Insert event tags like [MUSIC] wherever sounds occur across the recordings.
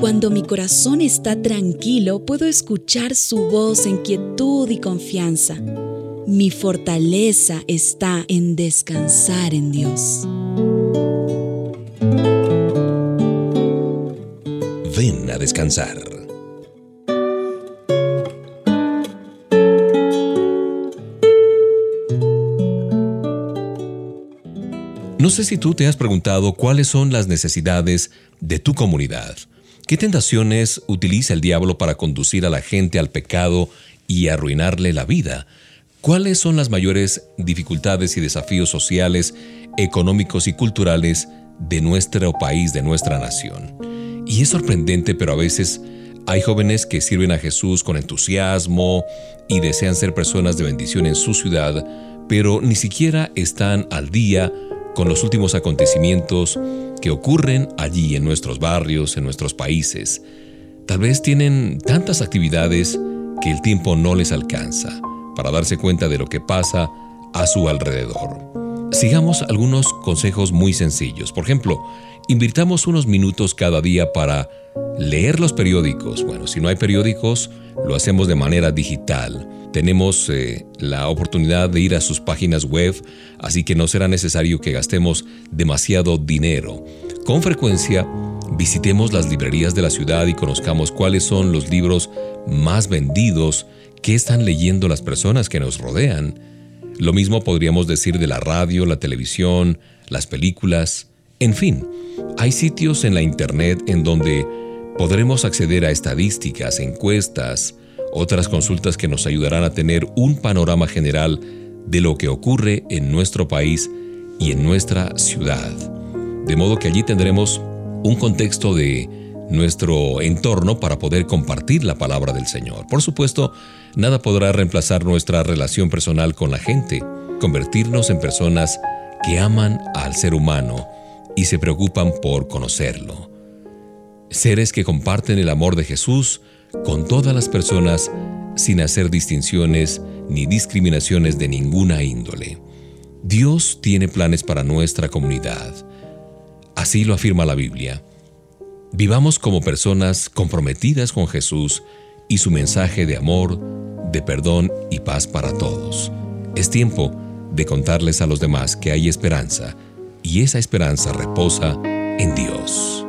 Cuando mi corazón está tranquilo, puedo escuchar su voz en quietud y confianza. Mi fortaleza está en descansar en Dios. Ven a descansar. No sé si tú te has preguntado cuáles son las necesidades de tu comunidad. ¿Qué tentaciones utiliza el diablo para conducir a la gente al pecado y arruinarle la vida? ¿Cuáles son las mayores dificultades y desafíos sociales, económicos y culturales de nuestro país, de nuestra nación? Y es sorprendente, pero a veces hay jóvenes que sirven a Jesús con entusiasmo y desean ser personas de bendición en su ciudad, pero ni siquiera están al día con los últimos acontecimientos que ocurren allí en nuestros barrios, en nuestros países. Tal vez tienen tantas actividades que el tiempo no les alcanza para darse cuenta de lo que pasa a su alrededor. Sigamos algunos consejos muy sencillos. Por ejemplo, invirtamos unos minutos cada día para leer los periódicos. Bueno, si no hay periódicos, lo hacemos de manera digital tenemos eh, la oportunidad de ir a sus páginas web, así que no será necesario que gastemos demasiado dinero. Con frecuencia, visitemos las librerías de la ciudad y conozcamos cuáles son los libros más vendidos que están leyendo las personas que nos rodean. Lo mismo podríamos decir de la radio, la televisión, las películas, en fin, hay sitios en la Internet en donde podremos acceder a estadísticas, encuestas, otras consultas que nos ayudarán a tener un panorama general de lo que ocurre en nuestro país y en nuestra ciudad. De modo que allí tendremos un contexto de nuestro entorno para poder compartir la palabra del Señor. Por supuesto, nada podrá reemplazar nuestra relación personal con la gente, convertirnos en personas que aman al ser humano y se preocupan por conocerlo. Seres que comparten el amor de Jesús con todas las personas sin hacer distinciones ni discriminaciones de ninguna índole. Dios tiene planes para nuestra comunidad. Así lo afirma la Biblia. Vivamos como personas comprometidas con Jesús y su mensaje de amor, de perdón y paz para todos. Es tiempo de contarles a los demás que hay esperanza y esa esperanza reposa en Dios.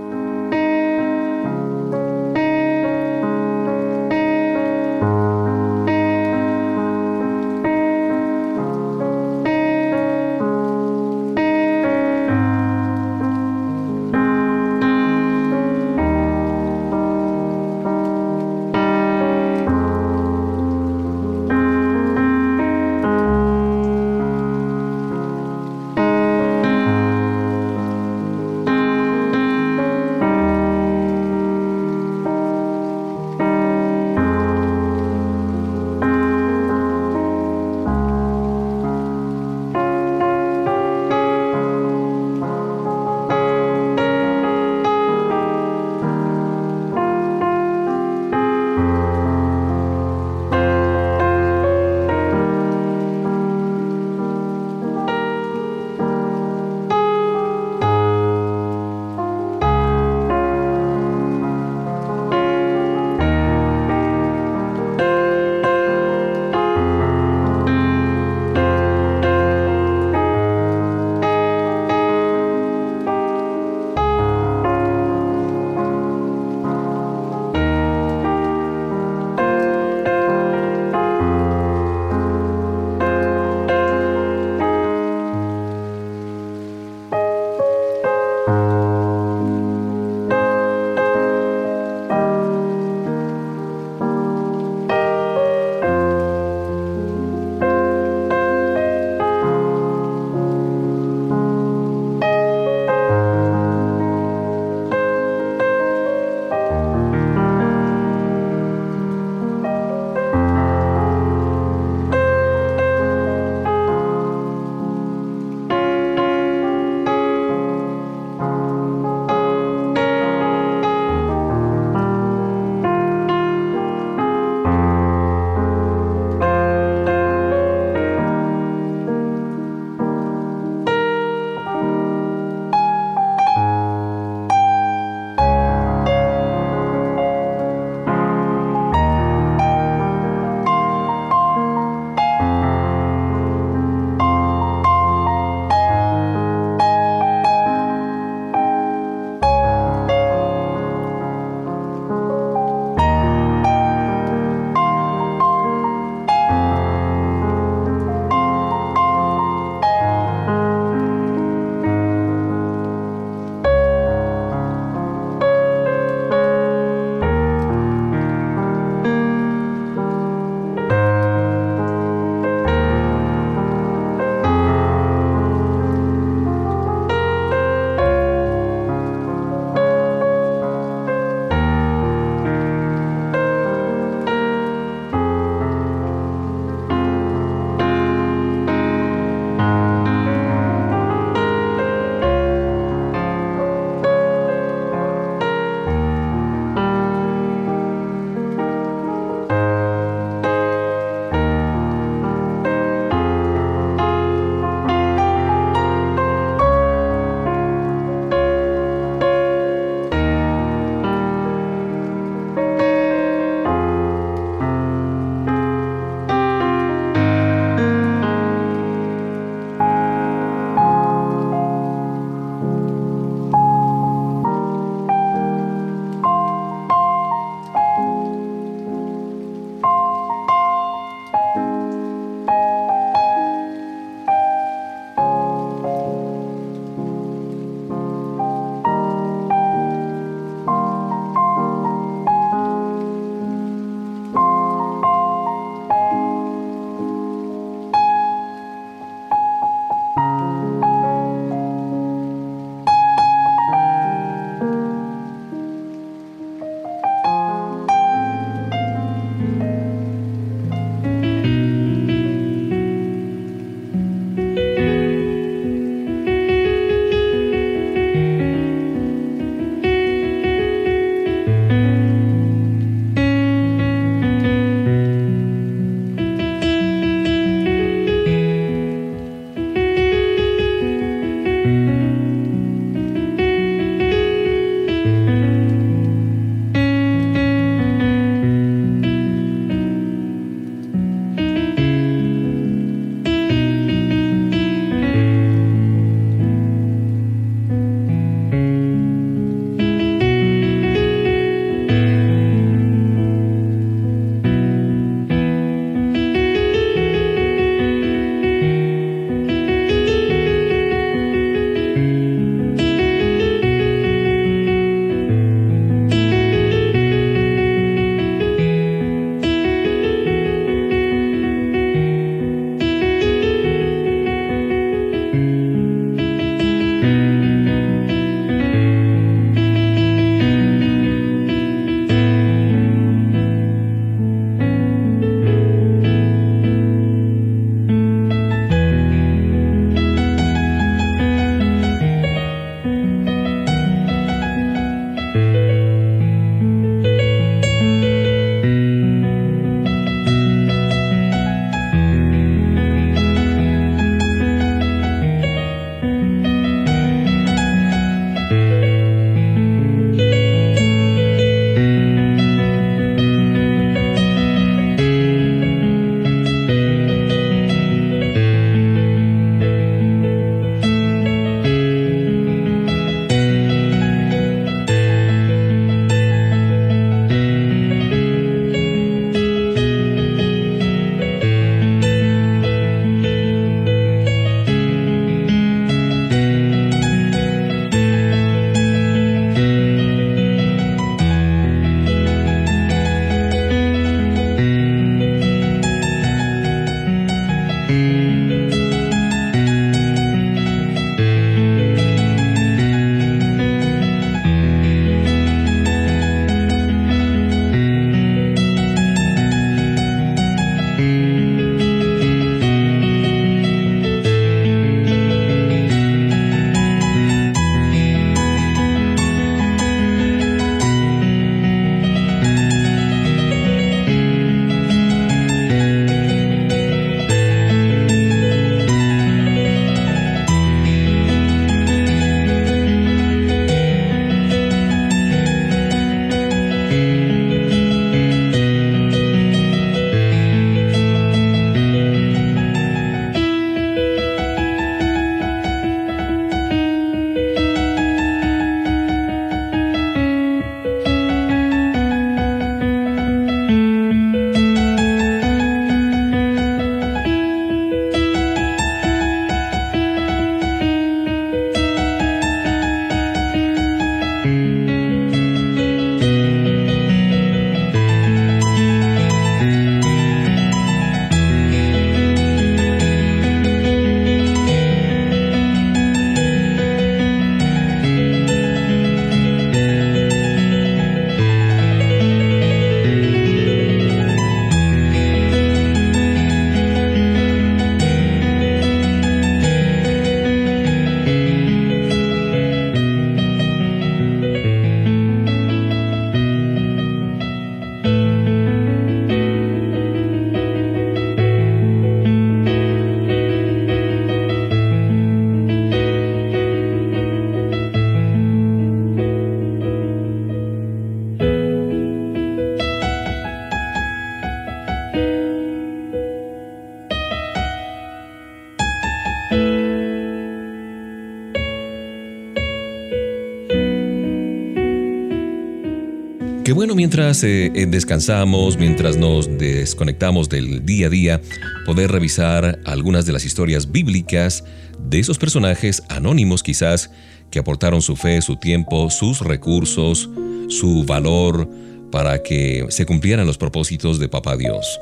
Bueno mientras eh, eh, descansamos, mientras nos desconectamos del día a día, poder revisar algunas de las historias bíblicas de esos personajes anónimos quizás que aportaron su fe, su tiempo, sus recursos, su valor para que se cumplieran los propósitos de Papá Dios.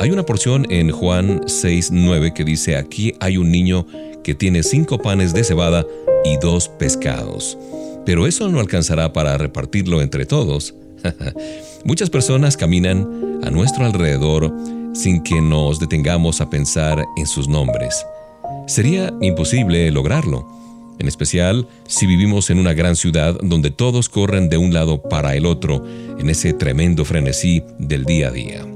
Hay una porción en Juan 6.9 que dice, aquí hay un niño que tiene cinco panes de cebada y dos pescados. Pero eso no alcanzará para repartirlo entre todos. [LAUGHS] Muchas personas caminan a nuestro alrededor sin que nos detengamos a pensar en sus nombres. Sería imposible lograrlo, en especial si vivimos en una gran ciudad donde todos corren de un lado para el otro en ese tremendo frenesí del día a día.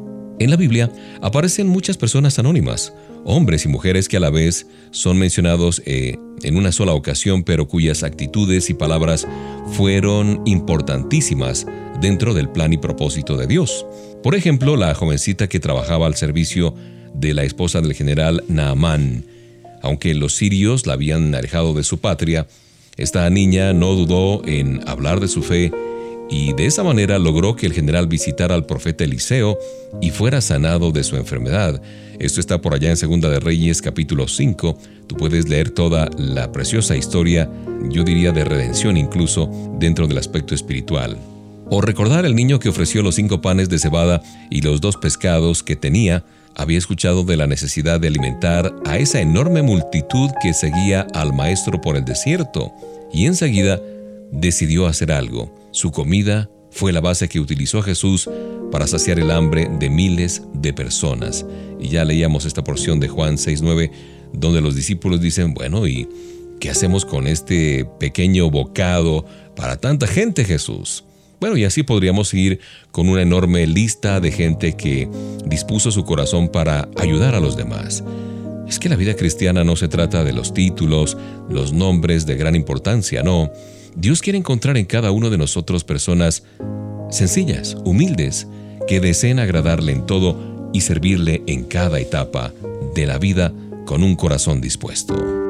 En la Biblia aparecen muchas personas anónimas, hombres y mujeres que a la vez son mencionados eh, en una sola ocasión, pero cuyas actitudes y palabras fueron importantísimas dentro del plan y propósito de Dios. Por ejemplo, la jovencita que trabajaba al servicio de la esposa del general Naamán. Aunque los sirios la habían alejado de su patria, esta niña no dudó en hablar de su fe y de esa manera logró que el general visitara al profeta Eliseo y fuera sanado de su enfermedad. Esto está por allá en Segunda de Reyes capítulo 5. Tú puedes leer toda la preciosa historia, yo diría de redención incluso, dentro del aspecto espiritual. O recordar el niño que ofreció los cinco panes de cebada y los dos pescados que tenía, había escuchado de la necesidad de alimentar a esa enorme multitud que seguía al maestro por el desierto, y enseguida decidió hacer algo. Su comida fue la base que utilizó Jesús para saciar el hambre de miles de personas. Y ya leíamos esta porción de Juan 6.9, donde los discípulos dicen, bueno, ¿y qué hacemos con este pequeño bocado para tanta gente, Jesús? Bueno, y así podríamos ir con una enorme lista de gente que dispuso su corazón para ayudar a los demás. Es que la vida cristiana no se trata de los títulos, los nombres de gran importancia, no. Dios quiere encontrar en cada uno de nosotros personas sencillas, humildes, que deseen agradarle en todo y servirle en cada etapa de la vida con un corazón dispuesto.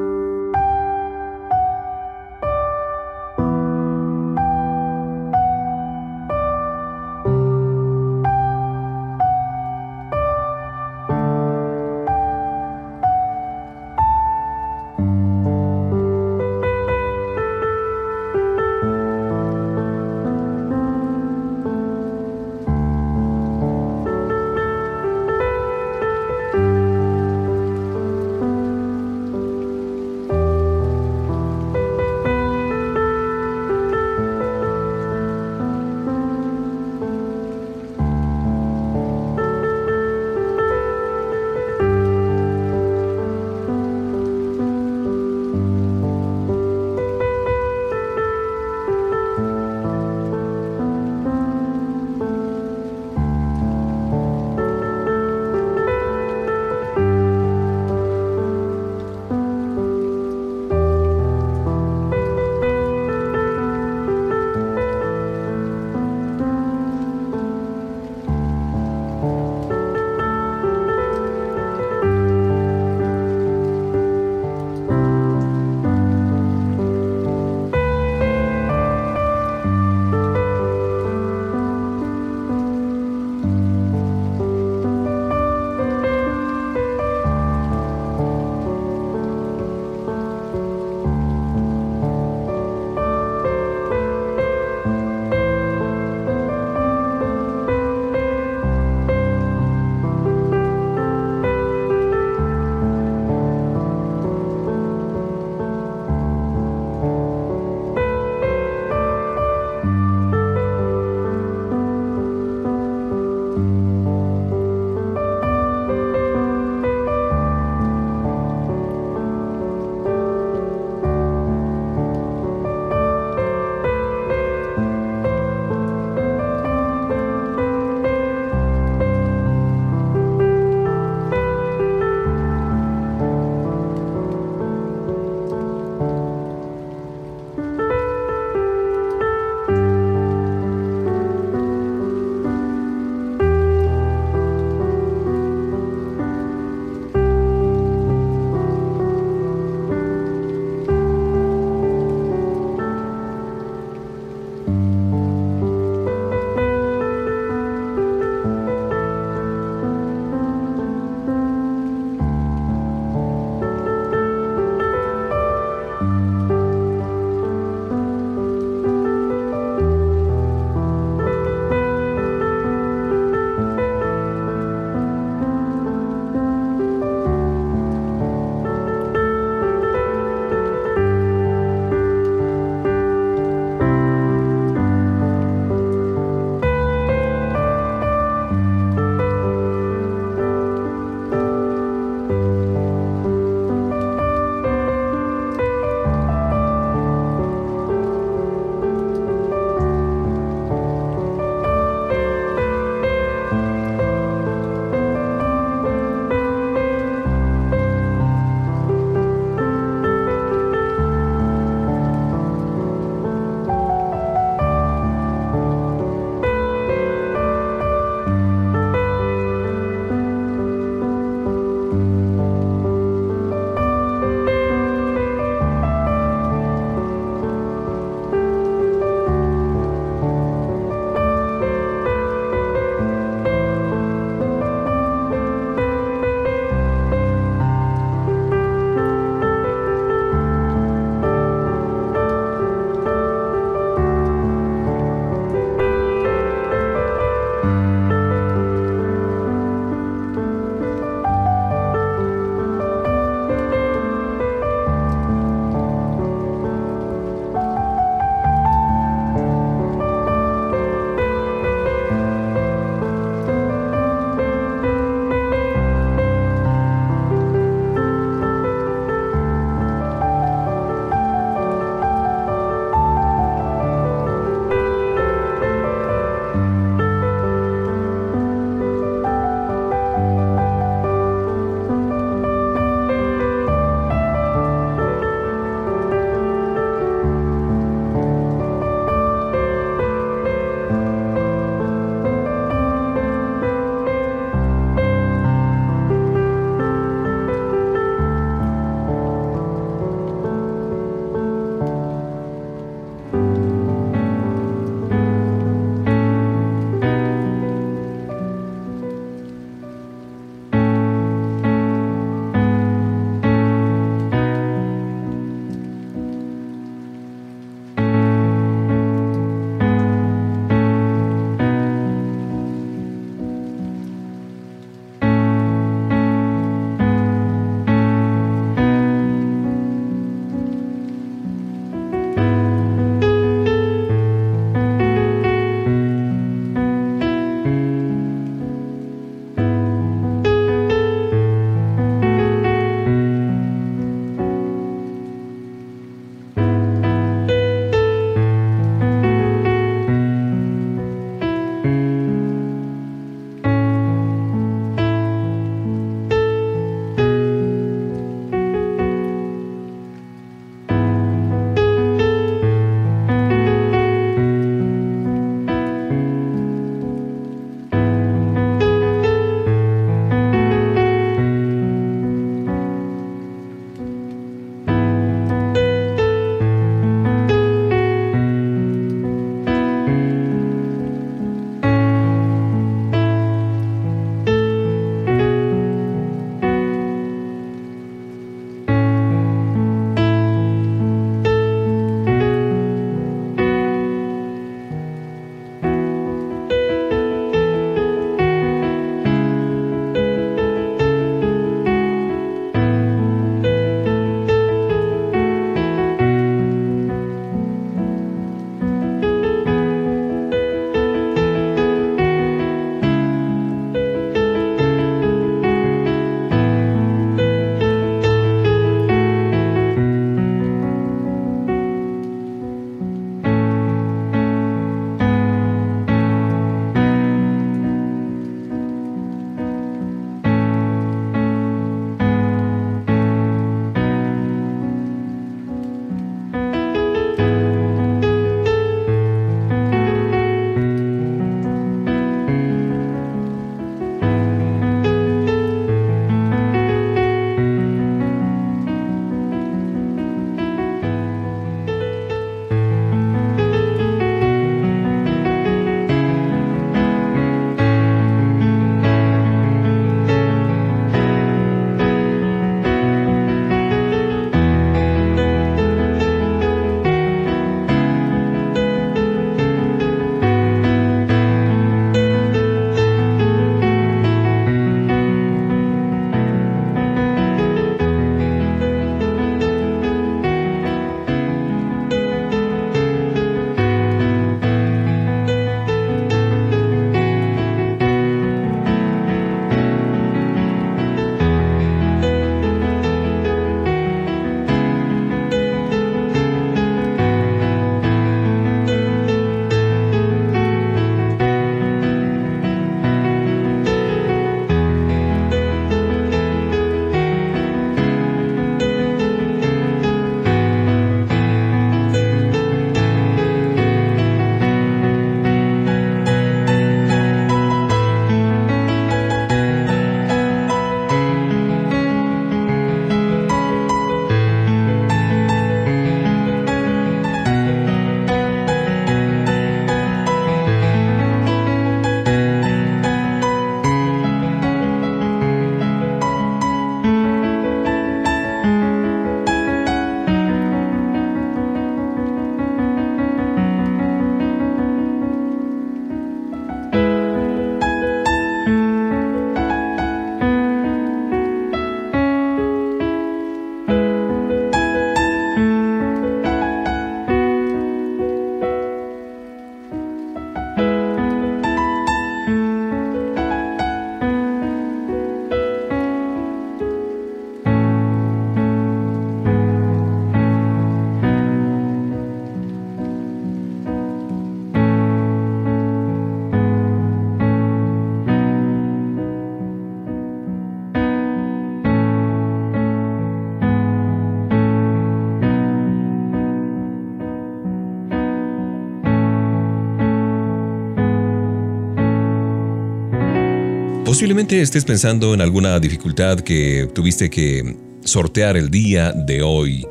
Posiblemente estés pensando en alguna dificultad que tuviste que sortear el día de hoy.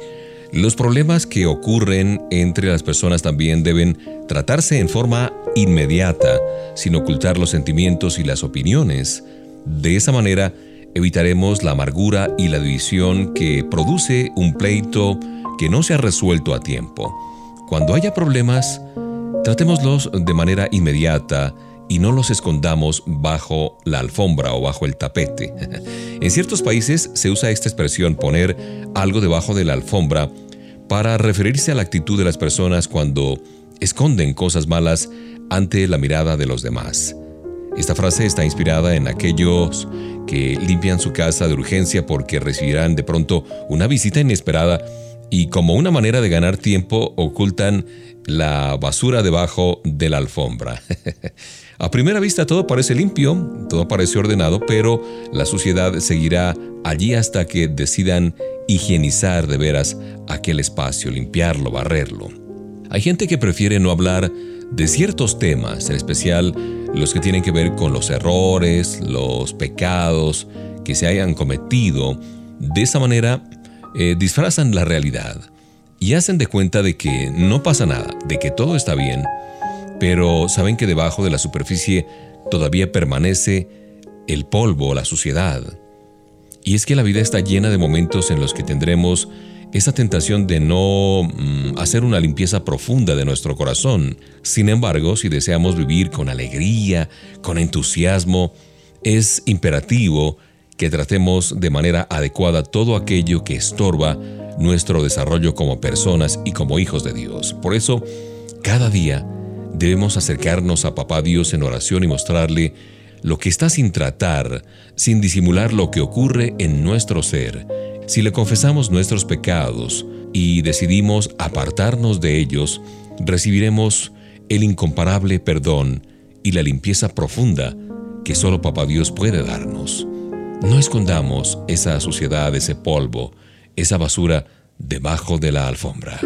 Los problemas que ocurren entre las personas también deben tratarse en forma inmediata, sin ocultar los sentimientos y las opiniones. De esa manera, evitaremos la amargura y la división que produce un pleito que no se ha resuelto a tiempo. Cuando haya problemas, tratémoslos de manera inmediata y no los escondamos bajo la alfombra o bajo el tapete. [LAUGHS] en ciertos países se usa esta expresión poner algo debajo de la alfombra para referirse a la actitud de las personas cuando esconden cosas malas ante la mirada de los demás. Esta frase está inspirada en aquellos que limpian su casa de urgencia porque recibirán de pronto una visita inesperada y como una manera de ganar tiempo ocultan la basura debajo de la alfombra. [LAUGHS] A primera vista todo parece limpio, todo parece ordenado, pero la suciedad seguirá allí hasta que decidan higienizar de veras aquel espacio, limpiarlo, barrerlo. Hay gente que prefiere no hablar de ciertos temas, en especial los que tienen que ver con los errores, los pecados que se hayan cometido. De esa manera eh, disfrazan la realidad y hacen de cuenta de que no pasa nada, de que todo está bien pero saben que debajo de la superficie todavía permanece el polvo, la suciedad. Y es que la vida está llena de momentos en los que tendremos esa tentación de no mm, hacer una limpieza profunda de nuestro corazón. Sin embargo, si deseamos vivir con alegría, con entusiasmo, es imperativo que tratemos de manera adecuada todo aquello que estorba nuestro desarrollo como personas y como hijos de Dios. Por eso, cada día Debemos acercarnos a Papá Dios en oración y mostrarle lo que está sin tratar, sin disimular lo que ocurre en nuestro ser. Si le confesamos nuestros pecados y decidimos apartarnos de ellos, recibiremos el incomparable perdón y la limpieza profunda que solo Papá Dios puede darnos. No escondamos esa suciedad, ese polvo, esa basura debajo de la alfombra.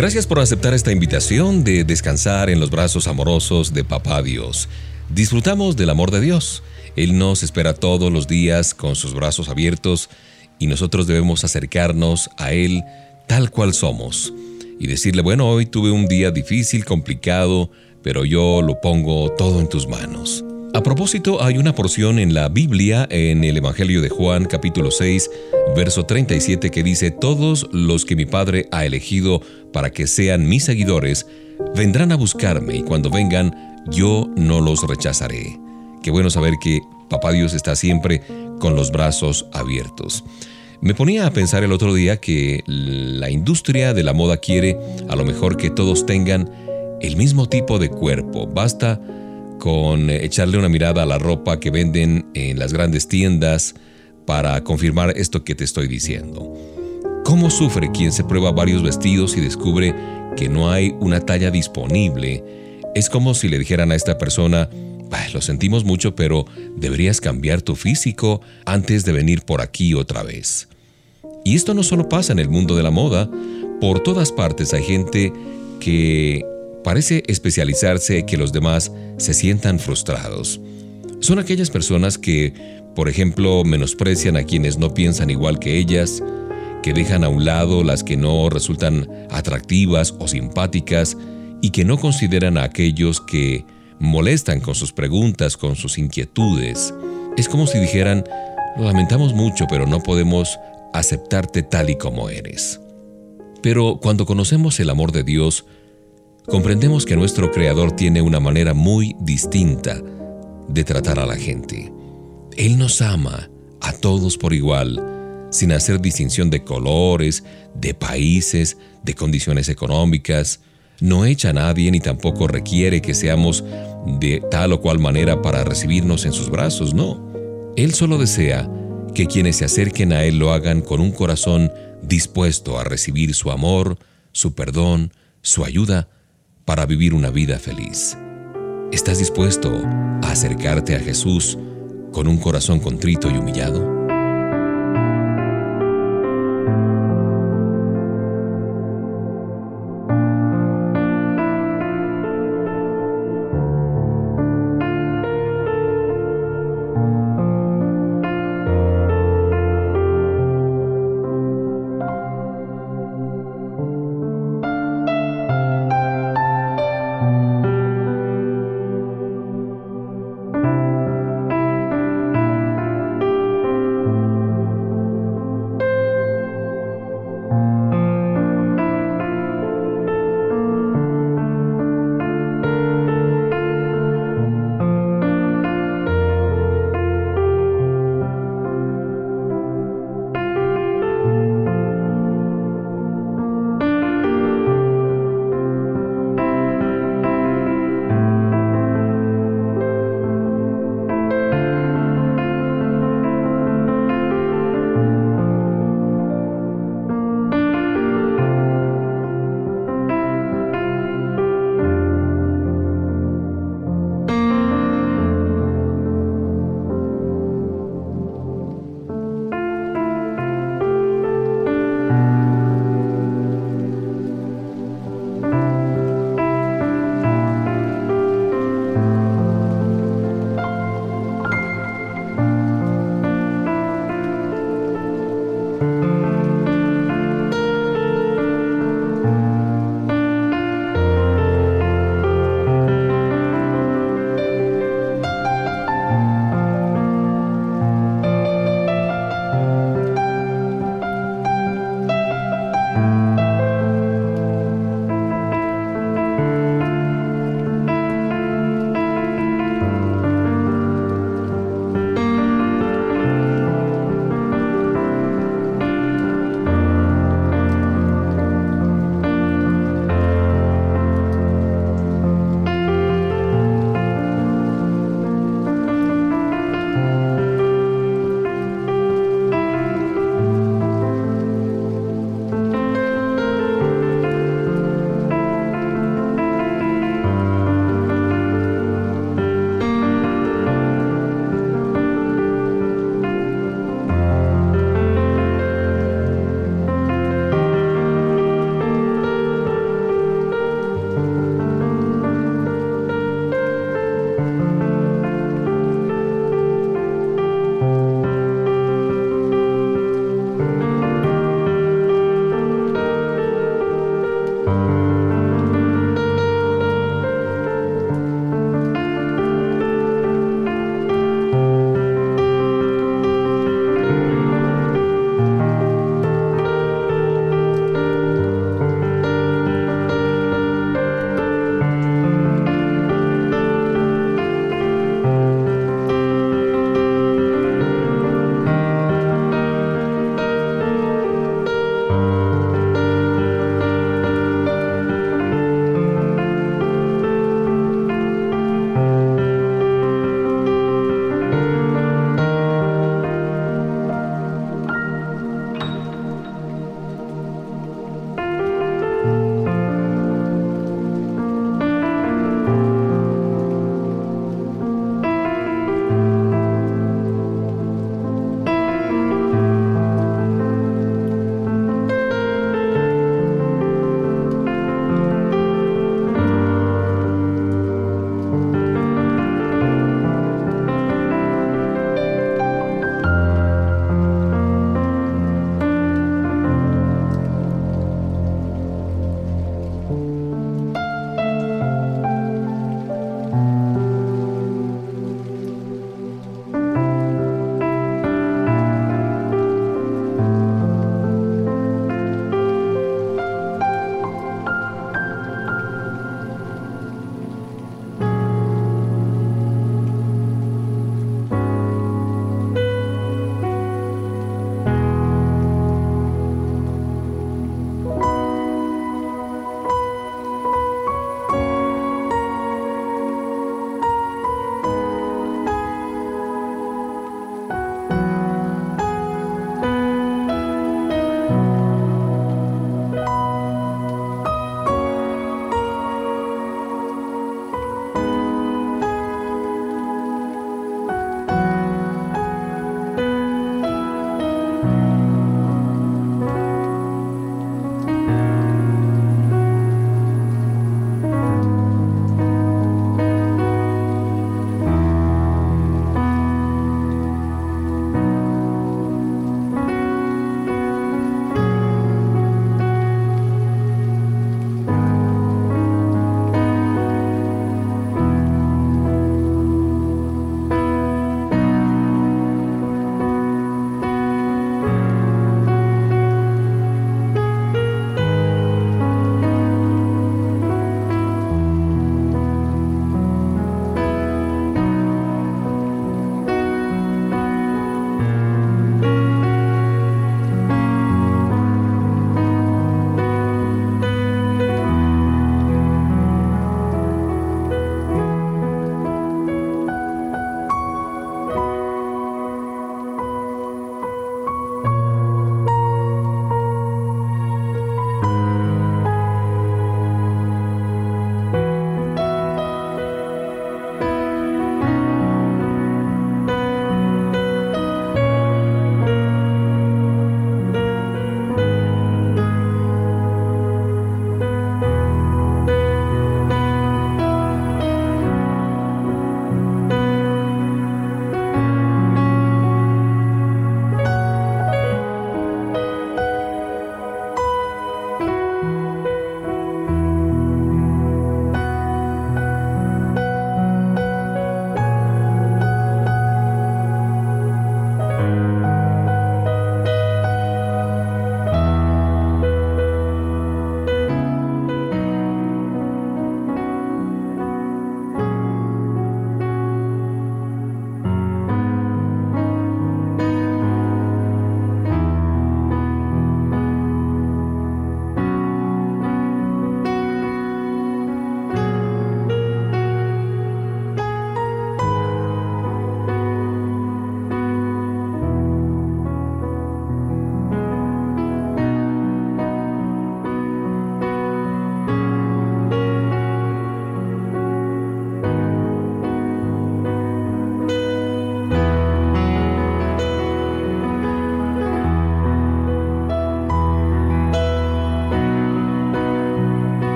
Gracias por aceptar esta invitación de descansar en los brazos amorosos de Papá Dios. Disfrutamos del amor de Dios. Él nos espera todos los días con sus brazos abiertos y nosotros debemos acercarnos a Él tal cual somos y decirle, bueno, hoy tuve un día difícil, complicado, pero yo lo pongo todo en tus manos. A propósito, hay una porción en la Biblia, en el Evangelio de Juan capítulo 6, verso 37, que dice, Todos los que mi Padre ha elegido para que sean mis seguidores, vendrán a buscarme y cuando vengan, yo no los rechazaré. Qué bueno saber que Papá Dios está siempre con los brazos abiertos. Me ponía a pensar el otro día que la industria de la moda quiere a lo mejor que todos tengan el mismo tipo de cuerpo. Basta con echarle una mirada a la ropa que venden en las grandes tiendas para confirmar esto que te estoy diciendo. ¿Cómo sufre quien se prueba varios vestidos y descubre que no hay una talla disponible? Es como si le dijeran a esta persona, lo sentimos mucho, pero deberías cambiar tu físico antes de venir por aquí otra vez. Y esto no solo pasa en el mundo de la moda, por todas partes hay gente que parece especializarse que los demás se sientan frustrados. Son aquellas personas que, por ejemplo, menosprecian a quienes no piensan igual que ellas, que dejan a un lado las que no resultan atractivas o simpáticas y que no consideran a aquellos que molestan con sus preguntas, con sus inquietudes. Es como si dijeran, lo lamentamos mucho, pero no podemos aceptarte tal y como eres. Pero cuando conocemos el amor de Dios, comprendemos que nuestro Creador tiene una manera muy distinta de tratar a la gente. Él nos ama a todos por igual, sin hacer distinción de colores, de países, de condiciones económicas. No echa a nadie ni tampoco requiere que seamos de tal o cual manera para recibirnos en sus brazos, no. Él solo desea que quienes se acerquen a Él lo hagan con un corazón dispuesto a recibir su amor, su perdón, su ayuda, para vivir una vida feliz. ¿Estás dispuesto a acercarte a Jesús con un corazón contrito y humillado?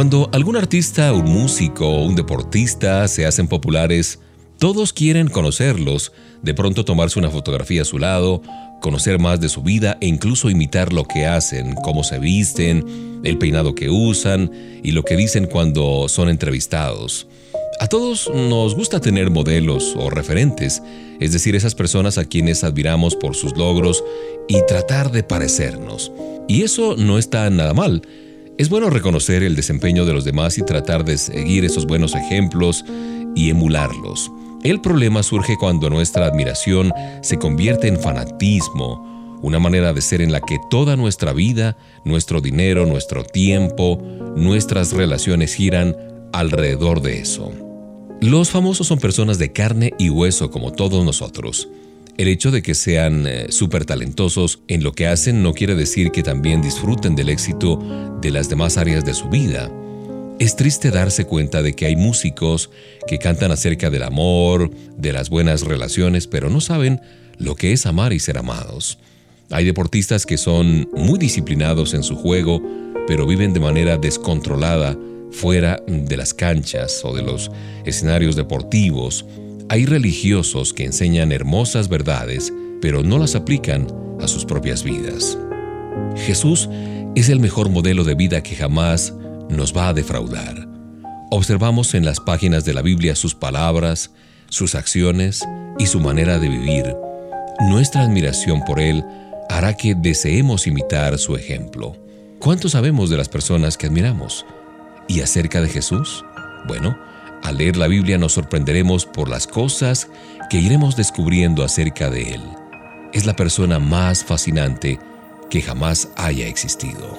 Cuando algún artista, un músico o un deportista se hacen populares, todos quieren conocerlos, de pronto tomarse una fotografía a su lado, conocer más de su vida e incluso imitar lo que hacen, cómo se visten, el peinado que usan y lo que dicen cuando son entrevistados. A todos nos gusta tener modelos o referentes, es decir, esas personas a quienes admiramos por sus logros y tratar de parecernos. Y eso no está nada mal. Es bueno reconocer el desempeño de los demás y tratar de seguir esos buenos ejemplos y emularlos. El problema surge cuando nuestra admiración se convierte en fanatismo, una manera de ser en la que toda nuestra vida, nuestro dinero, nuestro tiempo, nuestras relaciones giran alrededor de eso. Los famosos son personas de carne y hueso como todos nosotros. El hecho de que sean eh, súper talentosos en lo que hacen no quiere decir que también disfruten del éxito de las demás áreas de su vida. Es triste darse cuenta de que hay músicos que cantan acerca del amor, de las buenas relaciones, pero no saben lo que es amar y ser amados. Hay deportistas que son muy disciplinados en su juego, pero viven de manera descontrolada fuera de las canchas o de los escenarios deportivos, hay religiosos que enseñan hermosas verdades, pero no las aplican a sus propias vidas. Jesús es el mejor modelo de vida que jamás nos va a defraudar. Observamos en las páginas de la Biblia sus palabras, sus acciones y su manera de vivir. Nuestra admiración por Él hará que deseemos imitar su ejemplo. ¿Cuánto sabemos de las personas que admiramos? ¿Y acerca de Jesús? Bueno, al leer la Biblia nos sorprenderemos por las cosas que iremos descubriendo acerca de Él. Es la persona más fascinante que jamás haya existido.